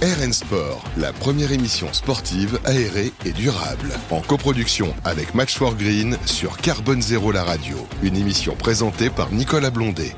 RN Sport, la première émission sportive aérée et durable. En coproduction avec Match for Green sur Carbone Zéro la radio. Une émission présentée par Nicolas Blondet.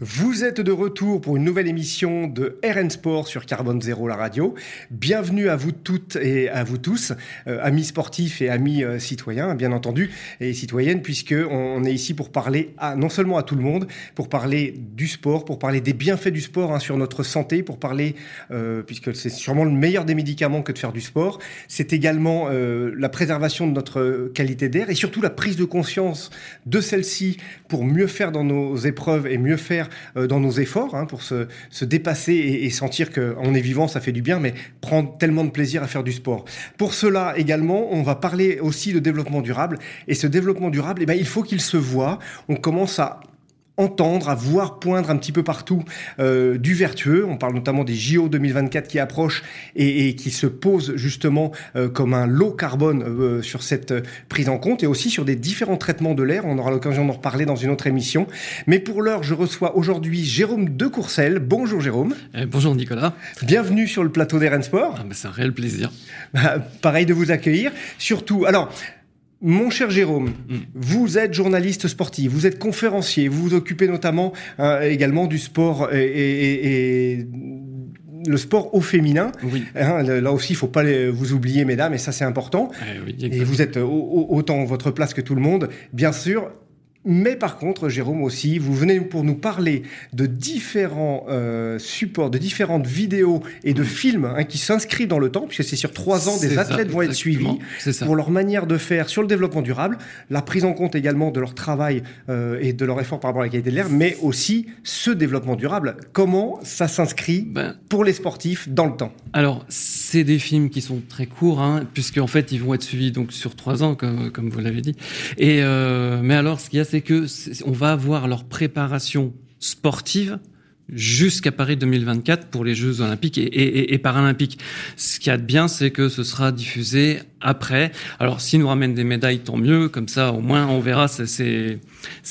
Vous êtes de retour pour une nouvelle émission de RN Sport sur Carbone Zéro, la radio. Bienvenue à vous toutes et à vous tous, euh, amis sportifs et amis euh, citoyens, bien entendu, et citoyennes, puisque on est ici pour parler à, non seulement à tout le monde, pour parler du sport, pour parler des bienfaits du sport hein, sur notre santé, pour parler, euh, puisque c'est sûrement le meilleur des médicaments que de faire du sport. C'est également euh, la préservation de notre qualité d'air et surtout la prise de conscience de celle-ci pour mieux faire dans nos épreuves et mieux faire euh, dans nos efforts hein, pour se, se dépasser et, et sentir qu'on est vivant, ça fait du bien, mais prendre tellement de plaisir à faire du sport. Pour cela également, on va parler aussi de développement durable. Et ce développement durable, eh ben, il faut qu'il se voit. On commence à entendre, à voir poindre un petit peu partout euh, du vertueux. On parle notamment des JO 2024 qui approchent et, et qui se posent justement euh, comme un lot carbone euh, sur cette euh, prise en compte et aussi sur des différents traitements de l'air. On aura l'occasion d'en reparler dans une autre émission. Mais pour l'heure, je reçois aujourd'hui Jérôme de Courcelles. Bonjour Jérôme. Eh, bonjour Nicolas. Bienvenue sur le plateau d'Eren Sport. Ah, bah, c'est un réel plaisir. Pareil de vous accueillir. Surtout, alors, mon cher Jérôme, mm. vous êtes journaliste sportif, vous êtes conférencier, vous vous occupez notamment euh, également du sport et, et, et, le sport au féminin. Oui. Hein, là aussi, il faut pas les, vous oublier, mesdames, et ça c'est important. Eh oui, et vous êtes au- autant votre place que tout le monde, bien sûr. Mais par contre, Jérôme aussi, vous venez pour nous parler de différents euh, supports, de différentes vidéos et de films hein, qui s'inscrivent dans le temps, puisque c'est sur trois ans, des ça, athlètes vont être suivis pour leur manière de faire sur le développement durable, la prise en compte également de leur travail euh, et de leur effort par rapport à la qualité de l'air, mais aussi ce développement durable. Comment ça s'inscrit Ben, pour les sportifs dans le temps? Alors, c'est des films qui sont très courts, hein, puisque en fait, ils vont être suivis donc sur trois ans, comme, comme vous l'avez dit. Et euh, mais alors, ce qu'il y a, c'est que on va avoir leur préparation sportive jusqu'à Paris 2024 pour les Jeux Olympiques et, et- et Paralympiques. Ce qu'il y a de bien, c'est que ce sera diffusé après. Alors, s'ils nous ramènent des médailles, tant mieux. Comme ça, au moins, on verra. c'est-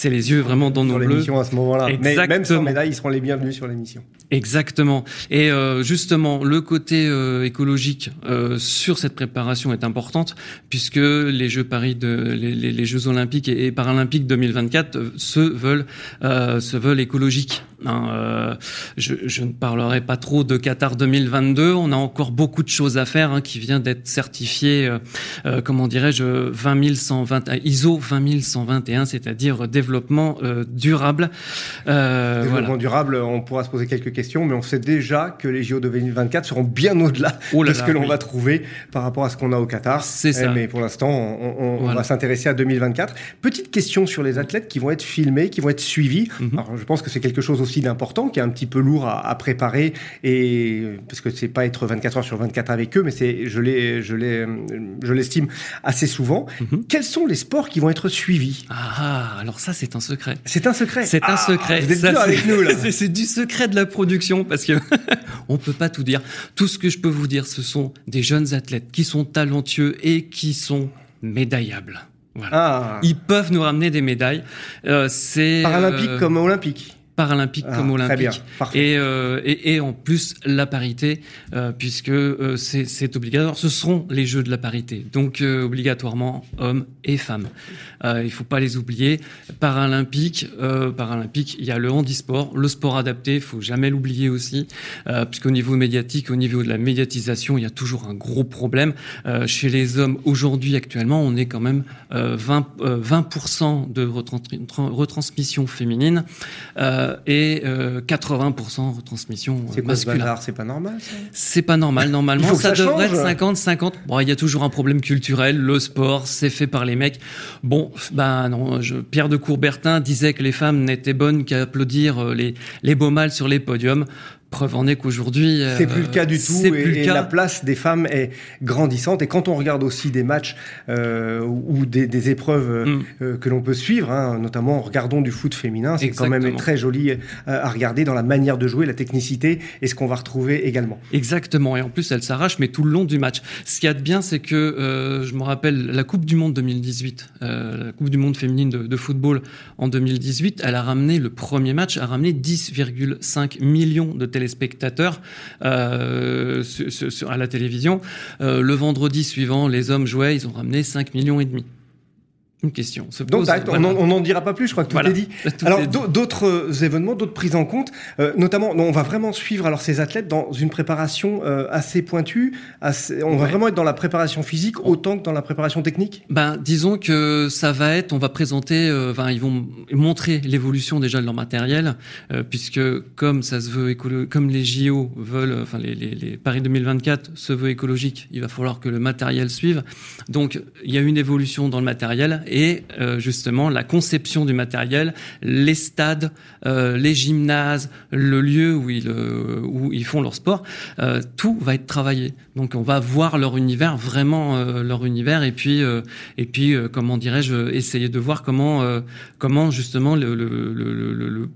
les yeux vraiment dans nos sur bleus. l'émission à ce moment-là Mais même sans Exactement. médaille, ils seront les bienvenus sur l'émission. Exactement. Et euh, justement, le côté euh, écologique euh, sur cette préparation est importante puisque les Jeux Paris, de, les, les- Jeux Olympiques et, et Paralympiques 2024 euh, se veulent se veulent écologiques. Hein. Euh, je, je ne parlerai pas trop de Qatar 2022. On a encore beaucoup de choses à faire hein, qui vient d'être certifié, euh, euh, comment dirais-je, 20120 ISO 20121, c'est-à-dire développement euh, durable. Développement voilà. durable, on pourra se poser quelques questions, mais on sait déjà que les JO de 2024 seront bien au-delà Oh de ce que l'on oui. va trouver par rapport à ce qu'on a au Qatar. C'est Eh, ça. Mais pour l'instant, on, on- on Voilà. va s'intéresser à 2024. Petite question sur les athlètes qui vont être filmés, qui vont être suivis. Mhm. Alors, je pense que c'est quelque chose aussi d'important, qui est un petit peu lourd à, à préparer, et parce que c'est pas être 24 heures sur 24 avec eux, mais c'est, je l'ai, je l'ai, je l'estime assez souvent. Mhm. Quels sont les sports qui vont être suivis? Ah, alors ça, c'est un secret. C'est un secret. C'est un Ah, secret. Vous êtes Ça, avec nous là. c'est- C'est du secret de la production parce que on peut pas tout dire. Tout ce que je peux vous dire, ce sont des jeunes athlètes qui sont talentueux et qui sont médaillables. Voilà. Ah. Ils peuvent nous ramener des médailles. Euh, c'est Paralympique euh, comme olympique. Paralympique Ah, comme Très bien, olympique. parfait. Et, euh, et, et en plus la parité, euh, puisque euh, c'est obligatoire. Ce seront les Jeux de la parité, donc euh, obligatoirement hommes et femmes. Euh, il faut pas les oublier. Paralympique, euh, paralympique, il y a le handisport, le sport adapté, il faut jamais l'oublier aussi, euh, puisqu'au niveau médiatique, au niveau de la médiatisation, il y a toujours un gros problème. Euh, chez les hommes aujourd'hui, actuellement, on est quand même euh, 20, euh, 20% de retrans- tra- retransmission féminine euh, et euh, 80% retransmission euh, C'est quoi ce masculin. bazar C'est pas normal C'est pas normal. Normalement, ça, ça devrait être 50-50. Bon, il y a toujours un problème culturel. Le sport, c'est fait par les mecs. Bon, bah non. Je, Pierre de Coubertin disait que les femmes n'étaient bonnes qu'à applaudir euh, les, les beaux mâles sur les podiums. Preuve en est qu'aujourd'hui, c'est plus le cas du tout et, la place des femmes est grandissante. Et quand on regarde aussi des matchs euh, ou des, des épreuves mm. euh, que l'on peut suivre, hein, notamment regardons du foot féminin, c'est quand même très joli euh, à regarder dans la manière de jouer, la technicité et ce qu'on va retrouver également. Exactement. Et en plus, elle s'arrache, mais tout le long du match. Ce qu'il y a de bien, c'est que euh, je me rappelle la Coupe du Monde 2018, la Coupe du Monde féminine de, de football en 2018, elle a ramené le premier match, a ramené 10,5 millions de téléspectateurs euh, à la télévision. Euh, le vendredi suivant, les hommes jouaient, ils ont ramené 5 millions et demi une question se pose. Donc, on n'en dira pas plus, je crois que tout est dit. alors, d'autres euh, événements, d'autres prises en compte, euh, notamment, on va vraiment suivre alors ces athlètes dans une préparation euh, assez pointue. Assez, on va vraiment être dans la préparation physique autant que dans la préparation technique? Ben, disons que ça va être, on va présenter, enfin, ils vont montrer l'évolution déjà de leur matériel, puisque comme ça se veut comme les JO veulent, enfin les, les, les Paris 2024 se veut écologique, il va falloir que le matériel suive. Donc, il y a une évolution dans le matériel et euh, justement la conception du matériel, les stades, euh, les gymnases, le lieu où ils, euh, où ils font leur sport, tout va être travaillé. Donc on va voir leur univers, vraiment leur univers, et puis et puis comment dirais-je, essayer de voir comment comment justement le, le, le, le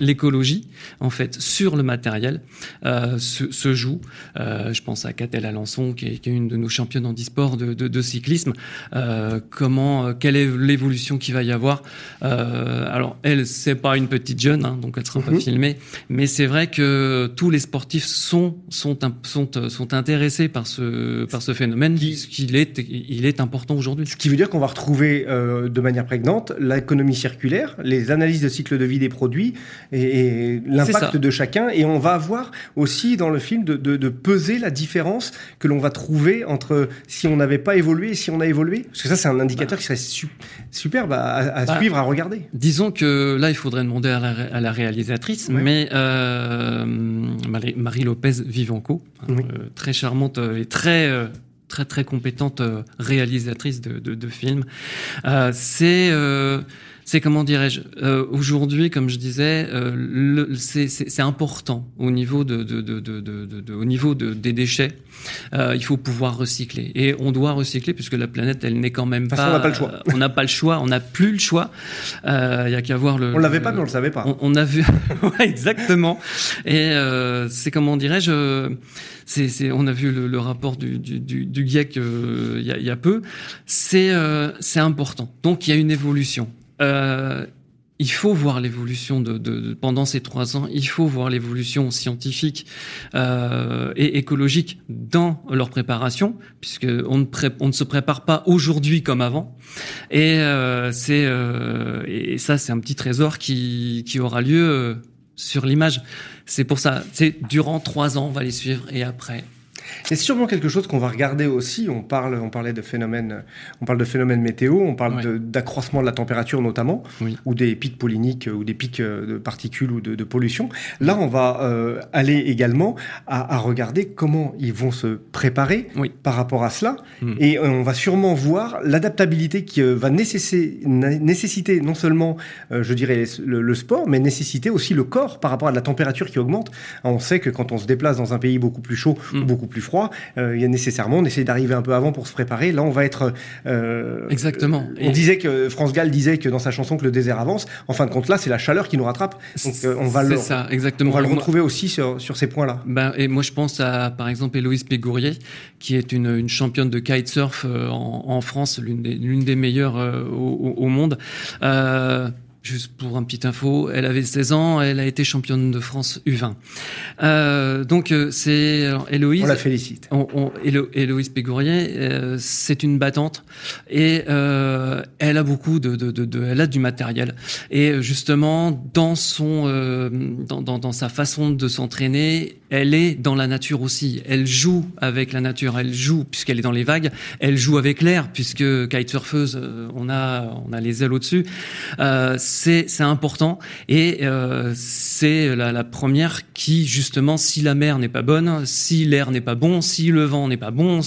l'écologie en fait sur le matériel euh, se, se, joue. Euh, je pense à Catel Alençon qui est, qui est, une de nos championnes en e-sport de, de, de, cyclisme. Euh, comment, quelle est l'évolution qui va y avoir? Alors elle, c'est pas une petite jeune, hein, donc elle sera pas mhm. filmée, mais c'est vrai que tous les sportifs sont sont sont, sont intéressés par ce par ce phénomène puisqu'il est il est important aujourd'hui. Ce qui veut dire qu'on va retrouver de manière prégnante l'économie circulaire, les analyses de cycle de vie des produits et, l'impact de chacun. Et on va voir aussi dans le film de, de, peser la différence que l'on va trouver entre si on n'avait pas évolué et si on a évolué. Parce que ça, c'est un indicateur qui serait superbe à, bah, suivre, à regarder. Disons que là, il faudrait demander à la, à la réalisatrice, mais euh, Marie Lopez Vivanco, hein, euh, très charmante et très euh, très très compétente réalisatrice de, de, de films. Euh, c'est euh, c'est comment dirais-je euh, aujourd'hui, comme je disais, euh, c'est important au niveau de, de, de, de au niveau des déchets. Euh, il faut pouvoir recycler et on doit recycler puisque la planète, elle n'est quand même pas. on n'a pas le choix. on n'a pas le choix. On n'a plus le choix. Il y a qu'à voir le. On l'avait pas, mais on le savait pas. On, a vu, ouais, exactement. Et c'est comment dirais-je c'est, on a vu le, le rapport du, du, du, du GIEC il y, a, y, a, peu. C'est, c'est important. Donc il y a une évolution. Euh, il faut voir l'évolution de, de, pendant ces trois ans. Il faut voir l'évolution scientifique euh, et écologique dans leur préparation, puisque on ne, on ne se prépare pas aujourd'hui comme avant. Et euh, c'est euh, et ça, c'est un petit trésor qui qui aura lieu euh, sur l'image. C'est pour ça. C'est durant trois ans, on va les suivre, et après, c'est sûrement quelque chose qu'on va regarder aussi. On parle, on parlait de phénomènes, on parle de phénomènes météo, on parle d'accroissement de, la température notamment, ou des pics polliniques, ou des pics euh, de particules ou de, pollution. Là, on va euh, aller également à, regarder comment ils vont se préparer par rapport à cela, hmm. et on va sûrement voir l'adaptabilité qui euh, va nécessiter, nécessiter non seulement, je dirais, le, sport, mais nécessiter aussi le corps par rapport à la température qui augmente. On sait que quand on se déplace dans un pays beaucoup plus chaud, ou hmm. beaucoup plus froid, euh, il y a nécessairement, on essaie d'arriver un peu avant pour se préparer. Là, on va être. Euh, Exactement. On disait que France Gall disait que dans sa chanson que le désert avance. En fin de compte, là, c'est la chaleur qui nous rattrape. Donc, euh, on va le. ça, exactement. On va le retrouver aussi sur, sur ces points-là. Ben, et moi, je pense à, par exemple, Héloïse Pégourier, qui est une, une championne de kitesurf en, en France, l'une des, l'une des meilleures au, au, monde. Euh, Juste pour un petit info, elle avait 16 ans, elle a été championne de France U20. Euh, donc euh, c'est Héloïse. On la félicite. On, on, Héloïse Pégourier, euh, c'est une battante et euh, elle a beaucoup de, de, de, de, elle a du matériel et justement dans son euh, dans, dans, dans sa façon de s'entraîner, elle est dans la nature aussi. Elle joue avec la nature. Elle joue puisqu'elle est dans les vagues. Elle joue avec l'air puisque kitesurfeuse, on a on a les ailes au-dessus. Euh, c'est important. Et euh, c'est la, la, première qui justement si la mer n'est pas bonne, si l'air n'est pas bon, si le vent n'est pas bon,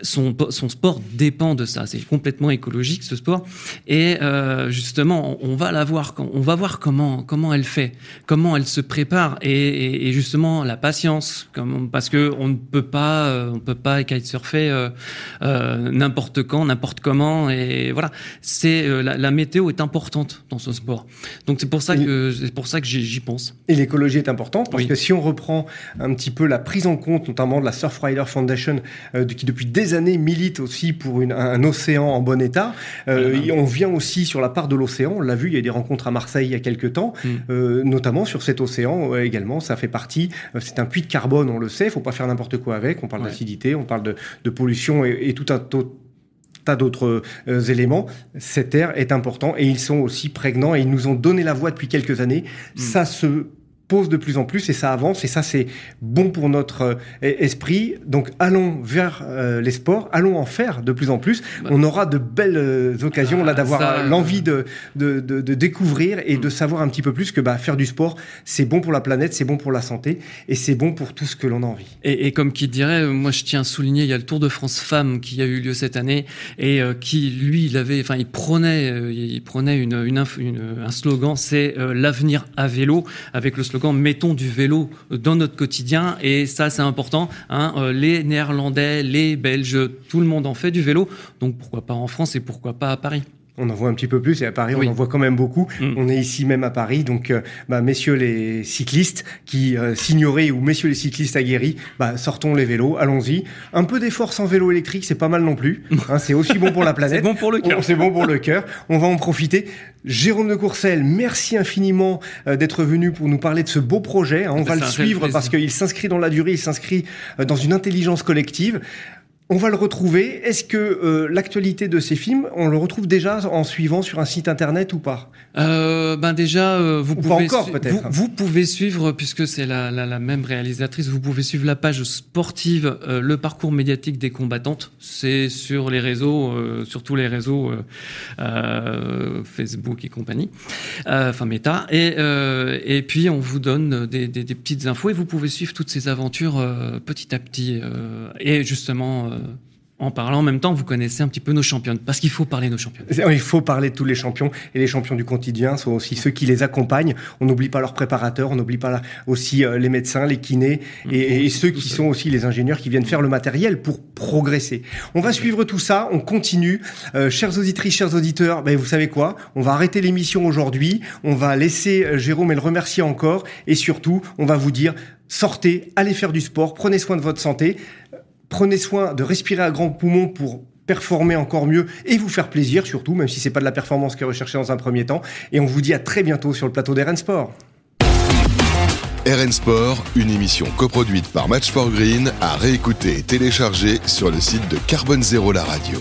son, son sport dépend de ça. C'est complètement écologique ce sport. Et euh, justement, on, va la voir, on va voir comment comment elle fait, comment elle se prépare, et, et, justement la patience, comme, parce que on ne peut pas, euh, on peut pas kitesurfer euh, euh, n'importe quand, n'importe comment, et voilà. C'est euh, la, la, météo est importante dans ce sport. Donc c'est pour ça que c'est pour ça que j'y pense. Et l'écologie est importante parce que si on reprend un petit peu la prise en compte, notamment de la Surfrider Foundation, qui depuis des années milite aussi pour une, un, océan en bon état. Euh, on vient aussi sur la part de l'océan. On l'a vu, il y a des rencontres à Marseille il y a quelques temps, mm. euh, notamment sur cet océan également. Ça fait partie. Euh, c'est un puits de carbone, on le sait. Il faut pas faire n'importe quoi avec. On parle d'acidité, on parle de, pollution et, tout un tas d'autres éléments. Cet air est important et ils sont aussi prégnants et ils nous ont donné la voix depuis quelques années. Mm. Ça se pose de plus en plus et ça avance et ça c'est bon pour notre euh, esprit. Donc allons vers euh, les sports, allons en faire de plus en plus. Bah. On aura de belles euh, occasions là d'avoir l'envie de, de, de, de, découvrir et de mm. savoir un petit peu plus que bah, faire du sport c'est bon pour la planète, c'est bon pour la santé et c'est bon pour tout ce que l'on a envie. Et, et, comme qui dirait, moi je tiens à souligner, il y a le Tour de France Femmes qui a eu lieu cette année et qui lui il avait, enfin il prenait, il prenait une, une, une un slogan, c'est l'avenir à vélo avec le slogan mettons du vélo dans notre quotidien et ça c'est important. Hein, euh, les Néerlandais, les Belges, tout le monde en fait du vélo, donc pourquoi pas en France et pourquoi pas à Paris. On en voit un petit peu plus et à Paris on en voit quand même beaucoup. Mm. On est ici même à Paris, donc euh, bah, messieurs les cyclistes qui euh, s'ignoraient ou messieurs les cyclistes aguerris, bah, sortons les vélos, allons-y. Un peu d'effort sans vélo électrique, c'est pas mal non plus. Hein, c'est aussi bon pour la planète. c'est bon pour le cœur. C'est bon pour le cœur. On va en profiter. Jérôme de Courcelles, merci infiniment euh, d'être venu pour nous parler de ce beau projet. Hein. on va le suivre parce qu'il s'inscrit dans la durée, il s'inscrit dans une intelligence collective. On va le retrouver. Est-ce que euh, l'actualité de ces films, on le retrouve déjà en suivant sur un site internet ou pas? Euh, Ben déjà, euh, vous pouvez encore peut-être. Vous, pouvez suivre, puisque c'est la, la, même réalisatrice, vous pouvez suivre la page sportive, le parcours médiatique des combattantes. C'est sur les réseaux, sur tous les réseaux Facebook et compagnie, enfin Meta. Et et puis on vous donne des, des, des, petites infos et vous pouvez suivre toutes ces aventures petit à petit. et justement en parlant en même temps, vous connaissez un petit peu nos championnes, parce qu'il faut parler de nos championnes. Il faut parler de tous les champions, et les champions du quotidien sont aussi ceux qui les accompagnent. On n'oublie pas leurs préparateurs, on n'oublie pas aussi euh, les médecins, les kinés, et, ceux qui sont aussi les ingénieurs qui viennent faire le matériel pour progresser. On va suivre tout ça, on continue. Euh, chers auditrices, chers auditeurs, ben, vous savez quoi? On va arrêter l'émission aujourd'hui, on va laisser euh, Jérôme et le remercier encore, et surtout, on va vous dire, sortez, allez faire du sport, prenez soin de votre santé. Prenez soin de respirer à grands poumons pour performer encore mieux et vous faire plaisir surtout, même si c'est pas de la performance qui est recherchée dans un premier temps. Et on vous dit à très bientôt sur le plateau d'RN Sport. RN Sport, une émission coproduite par Match for Green, à réécouter et télécharger sur le site de Carbone Zéro la radio.